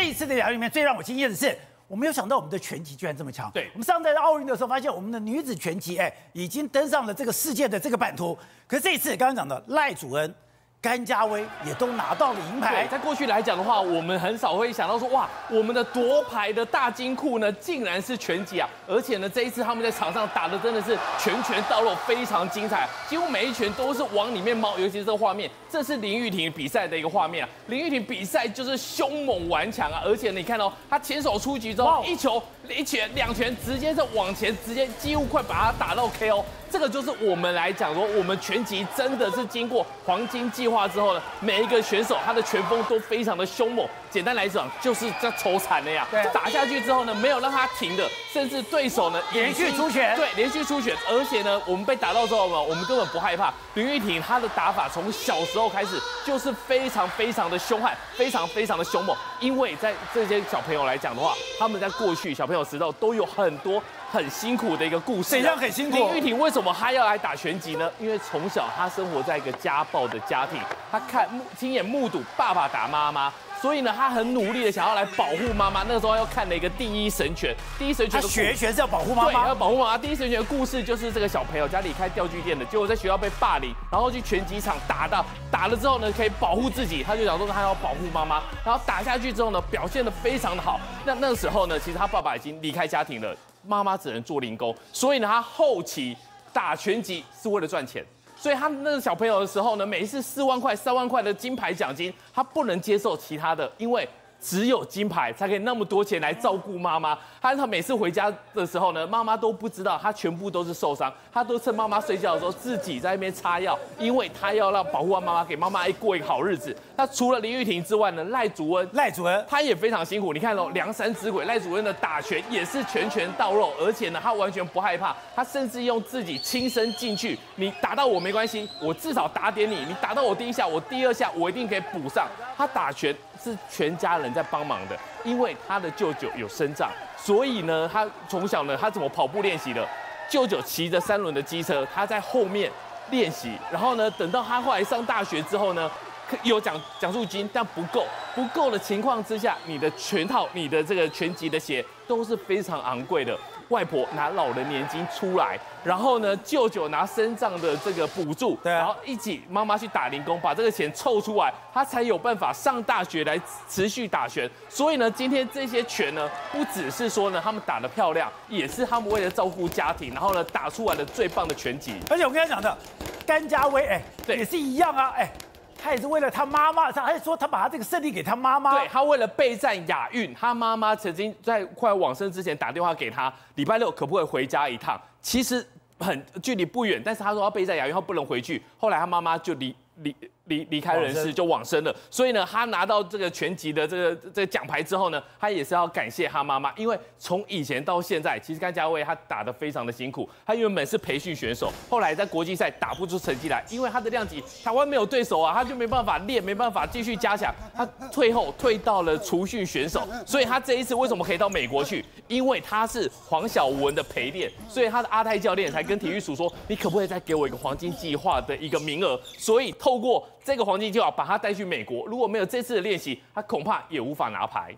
这一次的表演里面最让我惊艳的是，我没有想到我们的拳击居然这么强。对，我们上次在奥运的时候发现，我们的女子拳击哎已经登上了这个世界的这个版图。可是这一次刚刚讲的赖祖恩。甘家威也都拿到了银牌。在过去来讲的话，我们很少会想到说，哇，我们的夺牌的大金库呢，竟然是拳击啊！而且呢，这一次他们在场上打的真的是拳拳到肉，非常精彩，几乎每一拳都是往里面猫。尤其是这个画面，这是林玉婷比赛的一个画面啊。林玉婷比赛就是凶猛顽强啊，而且你看哦，她前手出局之后，一球、一拳、两拳，直接是往前，直接几乎快把他打到 KO。这个就是我们来讲说，我们拳击真的是经过黄金计划之后呢，每一个选手他的拳风都非常的凶猛。简单来讲，就是在抽惨了呀。对，打下去之后呢，没有让他停的，甚至对手呢连续出拳。对，连续出拳，而且呢，我们被打到之后呢，我们根本不害怕。林玉婷她的打法从小时候开始就是非常非常的凶悍，非常非常的凶猛。因为在这些小朋友来讲的话，他们在过去小朋友时代都有很多。很辛苦的一个故事，这样很辛苦。林玉婷为什么她要来打拳击呢？因为从小她生活在一个家暴的家庭，她看亲眼目睹爸爸打妈妈，所以呢，她很努力的想要来保护妈妈。那个时候又看了一个第一神拳，第一神拳的学拳是要保护妈妈，对，要保护妈妈。第一神拳的故事就是这个小朋友家里开钓具店的，结果在学校被霸凌，然后去拳击场打到打了之后呢，可以保护自己，他就想说他要保护妈妈，然后打下去之后呢，表现的非常的好。那那个时候呢，其实他爸爸已经离开家庭了。妈妈只能做零工，所以呢，他后期打拳击是为了赚钱。所以他那个小朋友的时候呢，每一次四万块、三万块的金牌奖金，他不能接受其他的，因为。只有金牌才可以那么多钱来照顾妈妈。他他每次回家的时候呢，妈妈都不知道他全部都是受伤，他都趁妈妈睡觉的时候自己在那边擦药，因为他要让保护完妈妈，给妈妈过一个好日子。那除了林玉婷之外呢，赖祖恩，赖祖恩他也非常辛苦。你看哦，梁山之鬼赖祖恩的打拳也是拳拳到肉，而且呢，他完全不害怕，他甚至用自己亲身进去，你打到我没关系，我至少打点你，你打到我第一下，我第二下我一定可以补上。他打拳。是全家人在帮忙的，因为他的舅舅有身障，所以呢，他从小呢，他怎么跑步练习的？舅舅骑着三轮的机车，他在后面练习，然后呢，等到他后来上大学之后呢，有奖奖助金，但不够，不够的情况之下，你的全套，你的这个全集的鞋都是非常昂贵的。外婆拿老人年金出来，然后呢，舅舅拿身上的这个补助，对啊，然后一起妈妈去打零工，把这个钱凑出来，他才有办法上大学来持续打拳。所以呢，今天这些拳呢，不只是说呢他们打得漂亮，也是他们为了照顾家庭，然后呢打出来的最棒的拳击。而且我跟他讲的，甘家威，哎，对，也是一样啊，哎。他也是为了他妈妈，他还说他把他这个胜利给他妈妈。对，他为了备战亚运，他妈妈曾经在快往生之前打电话给他，礼拜六可不可以回家一趟？其实很距离不远，但是他说要备战亚运，他不能回去。后来他妈妈就离离。离离开人世就往生了，所以呢，他拿到这个全集的这个这个奖牌之后呢，他也是要感谢他妈妈，因为从以前到现在，其实甘家威他打得非常的辛苦，他原本是培训选手，后来在国际赛打不出成绩来，因为他的量级台湾没有对手啊，他就没办法练，没办法继续加强，他退后退到了除训选手，所以他这一次为什么可以到美国去？因为他是黄晓文的陪练，所以他的阿泰教练才跟体育署说，你可不可以再给我一个黄金计划的一个名额？所以透过。这个黄金就要把他带去美国，如果没有这次的练习，他恐怕也无法拿牌。